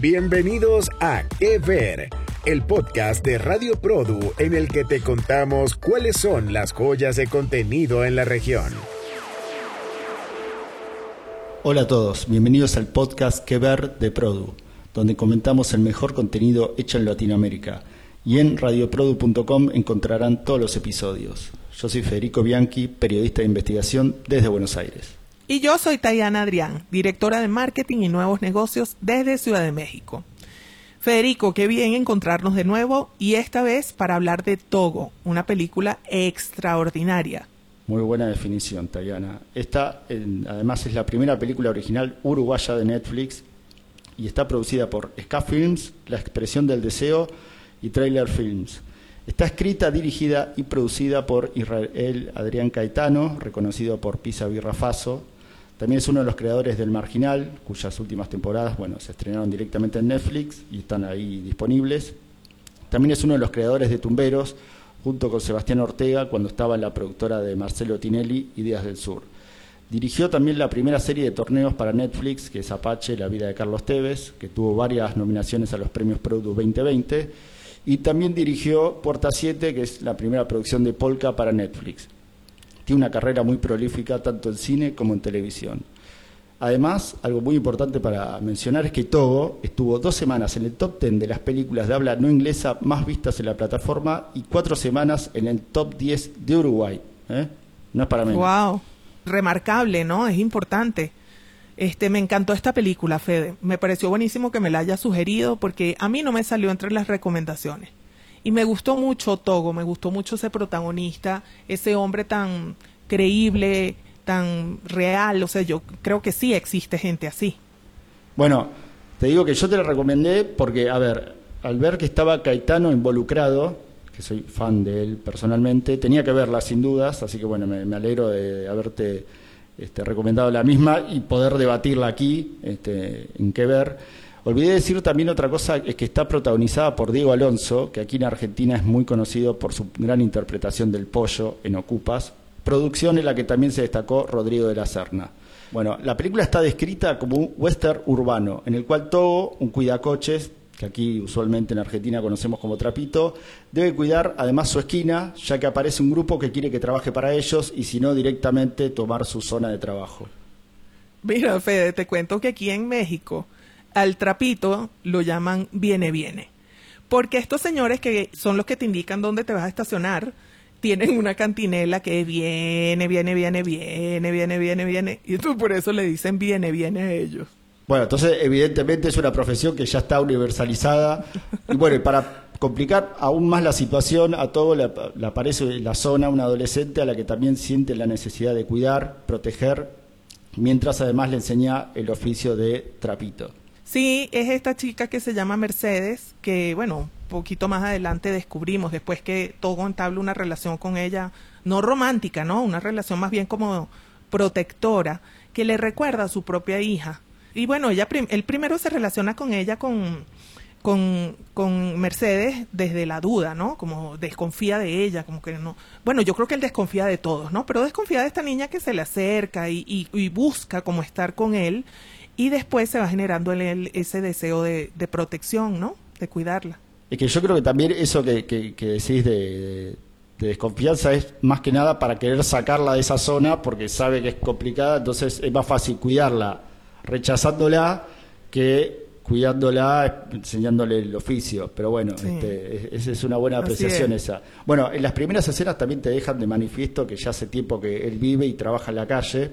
Bienvenidos a Que Ver, el podcast de Radio Produ en el que te contamos cuáles son las joyas de contenido en la región. Hola a todos, bienvenidos al podcast Que Ver de Produ, donde comentamos el mejor contenido hecho en Latinoamérica. Y en radioprodu.com encontrarán todos los episodios. Yo soy Federico Bianchi, periodista de investigación desde Buenos Aires. Y yo soy Tayana Adrián, directora de marketing y nuevos negocios desde Ciudad de México. Federico, qué bien encontrarnos de nuevo y esta vez para hablar de Togo, una película extraordinaria. Muy buena definición, Tayana. Esta, además, es la primera película original uruguaya de Netflix y está producida por Ska Films, La Expresión del Deseo y Trailer Films. Está escrita, dirigida y producida por Israel Adrián Caetano, reconocido por Pisa Birrafaso, también es uno de los creadores del Marginal, cuyas últimas temporadas bueno, se estrenaron directamente en Netflix y están ahí disponibles. También es uno de los creadores de Tumberos, junto con Sebastián Ortega, cuando estaba en la productora de Marcelo Tinelli, Ideas del Sur. Dirigió también la primera serie de torneos para Netflix, que es Apache, La vida de Carlos Tevez, que tuvo varias nominaciones a los premios Product 2020. Y también dirigió Puerta 7, que es la primera producción de Polka para Netflix tiene una carrera muy prolífica tanto en cine como en televisión. Además, algo muy importante para mencionar es que Togo estuvo dos semanas en el top 10 de las películas de habla no inglesa más vistas en la plataforma y cuatro semanas en el top 10 de Uruguay. ¿eh? No es para menos. ¡Wow! Remarcable, ¿no? Es importante. Este, me encantó esta película, Fede. Me pareció buenísimo que me la haya sugerido porque a mí no me salió entre las recomendaciones. Y me gustó mucho Togo, me gustó mucho ese protagonista, ese hombre tan creíble, tan real. O sea, yo creo que sí existe gente así. Bueno, te digo que yo te la recomendé porque, a ver, al ver que estaba Caetano involucrado, que soy fan de él personalmente, tenía que verla sin dudas, así que bueno, me, alegro de haberte este, recomendado la misma y poder debatirla aquí, este, en qué ver. Olvidé decir también otra cosa, es que está protagonizada por Diego Alonso, que aquí en Argentina es muy conocido por su gran interpretación del pollo en Ocupas, producción en la que también se destacó Rodrigo de la Serna. Bueno, la película está descrita como un western urbano, en el cual Togo, un cuidacoches, que aquí usualmente en Argentina conocemos como trapito, debe cuidar además su esquina, ya que aparece un grupo que quiere que trabaje para ellos y si no directamente tomar su zona de trabajo. Mira, Fede, te cuento que aquí en México al trapito lo llaman viene viene. Porque estos señores que son los que te indican dónde te vas a estacionar, tienen una cantinela que viene, viene, viene, viene, viene, viene, viene. Y tú por eso le dicen viene, viene a ellos. Bueno, entonces evidentemente es una profesión que ya está universalizada. Y bueno, para complicar aún más la situación, a todo le, le aparece la zona un adolescente a la que también siente la necesidad de cuidar, proteger, mientras además le enseña el oficio de trapito. Sí, es esta chica que se llama Mercedes, que bueno, poquito más adelante descubrimos, después que Togo entabla una relación con ella, no romántica, ¿no? Una relación más bien como protectora, que le recuerda a su propia hija. Y bueno, ella él primero se relaciona con ella con, con, con, Mercedes desde la duda, ¿no? Como desconfía de ella, como que no. Bueno, yo creo que él desconfía de todos, ¿no? Pero desconfía de esta niña que se le acerca y, y busca como estar con él y después se va generando en él ese deseo de, protección, ¿no? De cuidarla. Es que yo creo que también eso que, que, decís de, desconfianza es más que nada para querer sacarla de esa zona porque sabe que es complicada, entonces es más fácil cuidarla rechazándola que cuidándola, enseñándole el oficio. Pero bueno, este, esa es una buena apreciación esa. Bueno, en las primeras escenas también te dejan de manifiesto que ya hace tiempo que él vive y trabaja en la calle,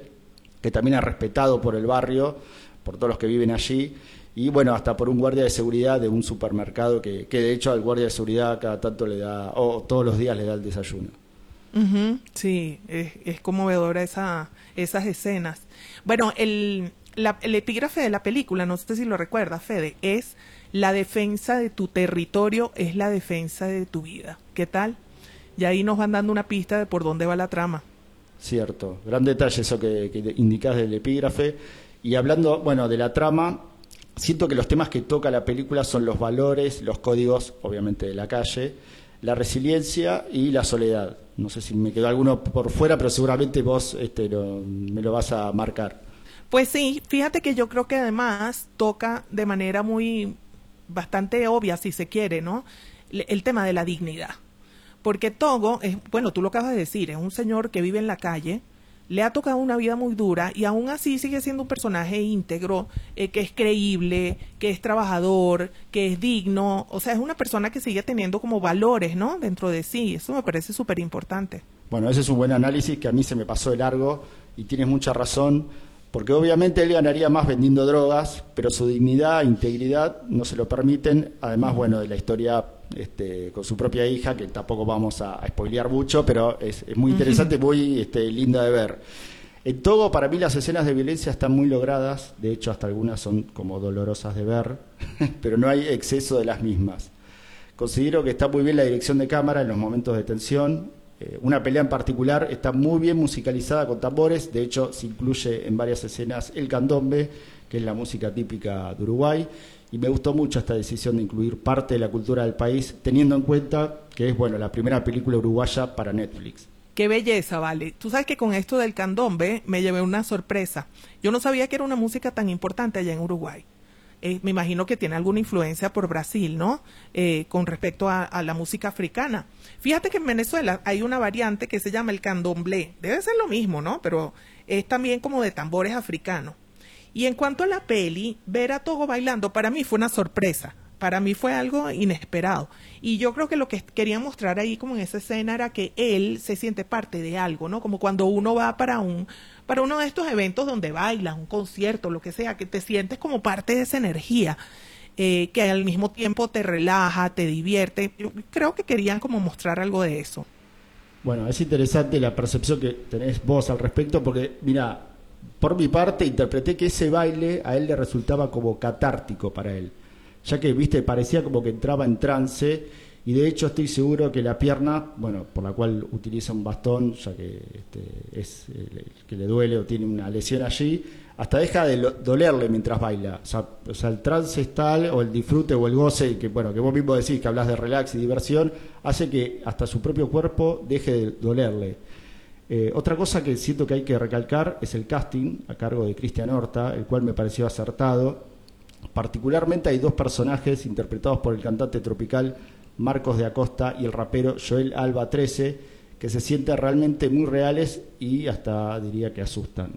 que también es respetado por el barrio por todos los que viven allí, y bueno, hasta por un guardia de seguridad de un supermercado que, que de hecho al guardia de seguridad cada tanto le da, o todos los días le da el desayuno. sí, es, es, conmovedora esa, esas escenas. Bueno, el, la, el epígrafe de la película, no sé si lo recuerdas, Fede, es la defensa de tu territorio es la defensa de tu vida. ¿Qué tal? Y ahí nos van dando una pista de por dónde va la trama. Cierto, gran detalle eso que, que indicas del epígrafe. Y hablando, bueno, de la trama, siento que los temas que toca la película son los valores, los códigos, obviamente, de la calle, la resiliencia y la soledad. No sé si me quedó alguno por fuera, pero seguramente vos este, me lo vas a marcar. Pues sí, fíjate que yo creo que además toca de manera muy bastante obvia, si se quiere, ¿no? El tema de la dignidad. Porque Togo es, bueno, tú lo acabas de decir, es un señor que vive en la calle, le ha tocado una vida muy dura y aún así sigue siendo un personaje íntegro, eh, que es creíble, que es trabajador, que es digno, o sea, es una persona que sigue teniendo como valores, ¿no? Dentro de sí, eso me parece súper importante. Bueno, ese es un buen análisis que a mí se me pasó de largo y tienes mucha razón, porque obviamente él ganaría más vendiendo drogas, pero su dignidad e integridad no se lo permiten, además, bueno, de la historia este, con su propia hija, que tampoco vamos a, a spoilear mucho, pero es, muy interesante, muy este, linda de ver. En todo, para mí las escenas de violencia están muy logradas, de hecho hasta algunas son como dolorosas de ver, pero no hay exceso de las mismas. Considero que está muy bien la dirección de cámara en los momentos de tensión. Eh, una pelea en particular está muy bien musicalizada con tambores, de hecho se incluye en varias escenas el candombe, que es la música típica de Uruguay y me gustó mucho esta decisión de incluir parte de la cultura del país, teniendo en cuenta que es bueno la primera película uruguaya para Netflix. Qué belleza, vale. Tú sabes que con esto del candombe me llevé una sorpresa. Yo no sabía que era una música tan importante allá en Uruguay. Eh, me imagino que tiene alguna influencia por Brasil, ¿no? Eh, con respecto a, a, la música africana. Fíjate que en Venezuela hay una variante que se llama el candomblé. Debe ser lo mismo, ¿no? Pero es también como de tambores africanos. Y en cuanto a la peli, ver a Togo bailando para mí fue una sorpresa. Para mí fue algo inesperado. Y yo creo que lo que quería mostrar ahí como en esa escena era que él se siente parte de algo, ¿no? Como cuando uno va para un para uno de estos eventos donde bailas, un concierto, lo que sea, que te sientes como parte de esa energía. Eh, que al mismo tiempo te relaja, te divierte. Yo creo que querían como mostrar algo de eso. Bueno, es interesante la percepción que tenés vos al respecto, porque mira, por mi parte, interpreté que ese baile a él le resultaba como catártico para él, ya que, viste, parecía como que entraba en trance y de hecho estoy seguro que la pierna, bueno, por la cual utiliza un bastón, ya que este, es el, que le duele o tiene una lesión allí, hasta deja de dolerle mientras baila. O sea, el trance es tal, o el disfrute o el goce, que bueno, que vos mismo decís que hablas de relax y diversión, hace que hasta su propio cuerpo deje de dolerle. Eh, otra cosa que siento que hay que recalcar es el casting a cargo de Cristian Horta, el cual me pareció acertado. Particularmente hay dos personajes interpretados por el cantante tropical Marcos de Acosta y el rapero Joel Alba 13, que se sienten realmente muy reales y hasta diría que asustan.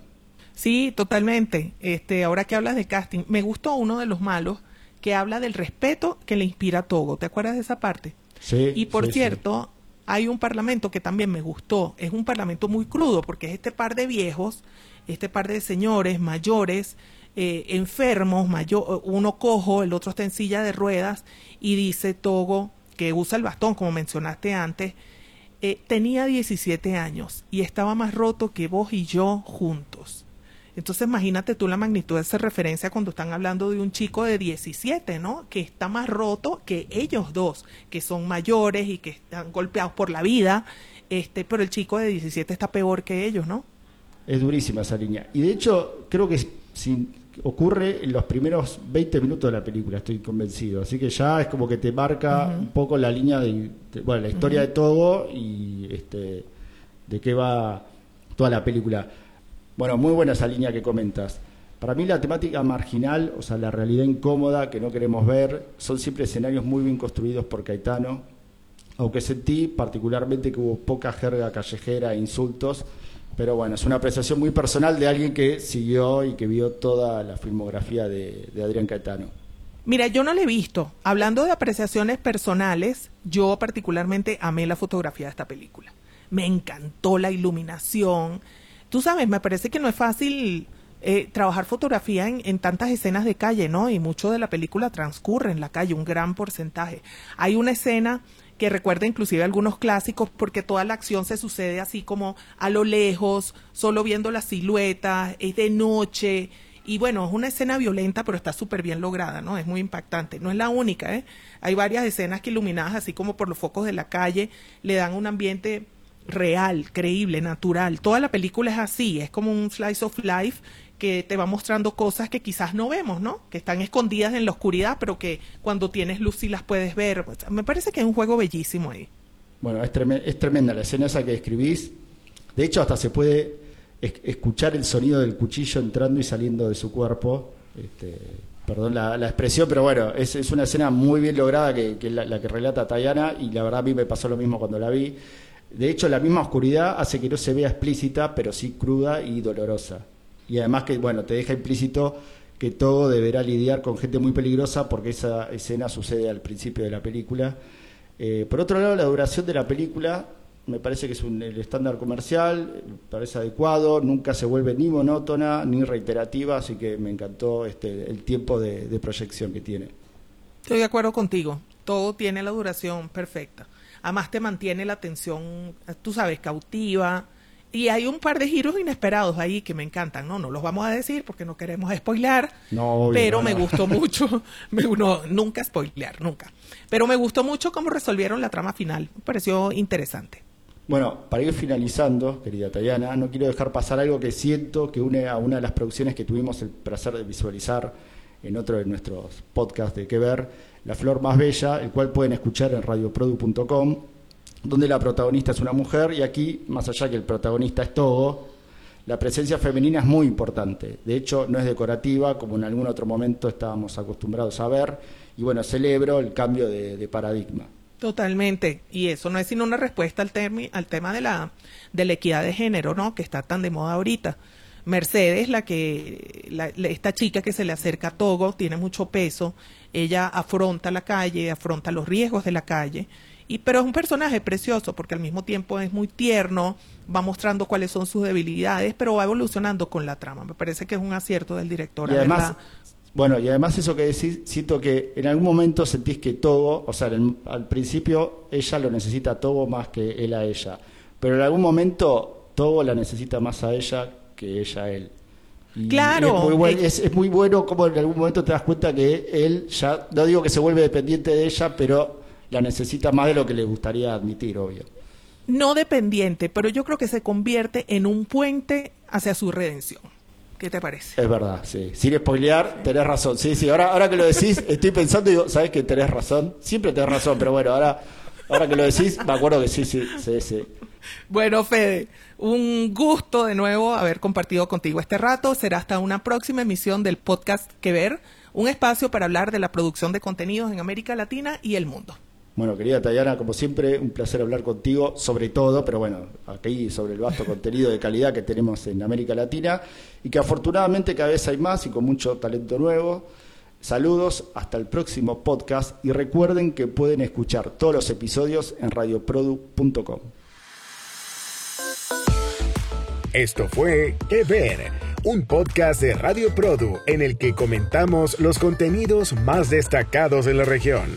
Sí, totalmente. Este, ahora que hablas de casting, me gustó uno de los malos que habla del respeto que le inspira a Togo. ¿Te acuerdas de esa parte? Sí. Y por sí, cierto, hay un parlamento que también me gustó. Es un parlamento muy crudo porque es este par de viejos, este par de señores mayores, eh, enfermos, mayor, uno cojo, el otro está en silla de ruedas y dice Togo, que usa el bastón como mencionaste antes, eh, tenía 17 años y estaba más roto que vos y yo juntos. Entonces imagínate tú la magnitud de esa referencia cuando están hablando de un chico de 17, ¿no? Que está más roto que ellos dos, que son mayores y que están golpeados por la vida, este, pero el chico de 17 está peor que ellos, ¿no? Es durísima esa línea. Y de hecho, creo que si ocurre en los primeros 20 minutos de la película, estoy convencido. Así que ya es como que te marca uh -huh. un poco la línea de, de bueno, la historia uh -huh. de todo y este de qué va toda la película. Bueno, muy buena esa línea que comentas. Para mí la temática marginal, o sea, la realidad incómoda que no queremos ver, son siempre escenarios muy bien construidos por Caetano, aunque sentí particularmente que hubo poca jerga callejera e insultos, pero bueno, es una apreciación muy personal de alguien que siguió y que vio toda la filmografía de, Adrián Caetano. Mira, yo no la he visto. Hablando de apreciaciones personales, yo particularmente amé la fotografía de esta película. Me encantó la iluminación, tú sabes, me parece que no es fácil eh, trabajar fotografía en, en, tantas escenas de calle, ¿no? Y mucho de la película transcurre en la calle, un gran porcentaje. Hay una escena que recuerda inclusive algunos clásicos porque toda la acción se sucede así como a lo lejos, solo viendo las siluetas, es de noche. Y bueno, es una escena violenta, pero está súper bien lograda, ¿no? Es muy impactante. No es la única, ¿eh? Hay varias escenas que iluminadas, así como por los focos de la calle, le dan un ambiente real, creíble, natural. Toda la película es así, es como un slice of life que te va mostrando cosas que quizás no vemos, ¿no? Que están escondidas en la oscuridad, pero que cuando tienes luz sí las puedes ver. Me parece que es un juego bellísimo ahí. Bueno, es, tremenda, la escena esa que describís. De hecho, hasta se puede escuchar el sonido del cuchillo entrando y saliendo de su cuerpo. Este, perdón la, expresión, pero bueno, es, una escena muy bien lograda que, la, la, que relata Tayana y la verdad a mí me pasó lo mismo cuando la vi. De hecho, la misma oscuridad hace que no se vea explícita, pero sí cruda y dolorosa. Y además que, bueno, te deja implícito que todo deberá lidiar con gente muy peligrosa porque esa escena sucede al principio de la película. Eh, por otro lado, la duración de la película me parece que es un, el estándar comercial, me parece adecuado, nunca se vuelve ni monótona ni reiterativa, así que me encantó este, el tiempo de proyección que tiene. Estoy de acuerdo contigo, todo tiene la duración perfecta. Además te mantiene la atención, tú sabes, cautiva, y hay un par de giros inesperados ahí que me encantan, ¿no? No los vamos a decir porque no queremos spoilear, no, pero me gustó mucho, me, nunca spoilear, nunca. Pero me gustó mucho cómo resolvieron la trama final, me pareció interesante. Bueno, para ir finalizando, querida Tayana, no quiero dejar pasar algo que siento que une a una de las producciones que tuvimos el placer de visualizar en otro de nuestros podcasts de Que Ver, La Flor Más Bella, el cual pueden escuchar en radioprodu.com donde la protagonista es una mujer y aquí, más allá que el protagonista es todo, la presencia femenina es muy importante. De hecho, no es decorativa, como en algún otro momento estábamos acostumbrados a ver, y bueno, celebro el cambio de, paradigma. Totalmente, y eso no es sino una respuesta al, al tema de la, de la equidad de género, ¿no? Que está tan de moda ahorita. Mercedes, la que esta chica que se le acerca a Togo, tiene mucho peso, ella afronta la calle, afronta los riesgos de la calle, y, pero es un personaje precioso porque al mismo tiempo es muy tierno, va mostrando cuáles son sus debilidades, pero va evolucionando con la trama. Me parece que es un acierto del director. Y además, bueno, y además eso que decís, siento que en algún momento sentís que todo, o sea, al principio ella lo necesita a Togo más que él a ella, pero en algún momento Togo la necesita más a ella que ella a él. claro. Es muy, es, es muy bueno como en algún momento te das cuenta que él ya, no digo que se vuelve dependiente de ella, pero la necesita más de lo que le gustaría admitir, obvio. No dependiente, pero yo creo que se convierte en un puente hacia su redención. ¿Qué te parece? Es verdad, sí. Sin spoilear, tenés razón. Sí, sí, ahora, ahora que lo decís, estoy pensando y digo, ¿sabes que tenés razón? Siempre tenés razón, pero bueno, ahora, ahora que lo decís, me acuerdo que sí, sí, sí, sí. Bueno, Fede, un gusto de nuevo haber compartido contigo este rato. Será hasta una próxima emisión del podcast Que Ver, un espacio para hablar de la producción de contenidos en América Latina y el mundo. Bueno, querida Tayana, como siempre, un placer hablar contigo sobre todo, pero bueno, aquí sobre el vasto contenido de calidad que tenemos en América Latina y que afortunadamente cada vez hay más y con mucho talento nuevo. Saludos, hasta el próximo podcast y recuerden que pueden escuchar todos los episodios en radioprodu.com. Esto fue Que Ver, un podcast de Radio Produ en el que comentamos los contenidos más destacados de la región.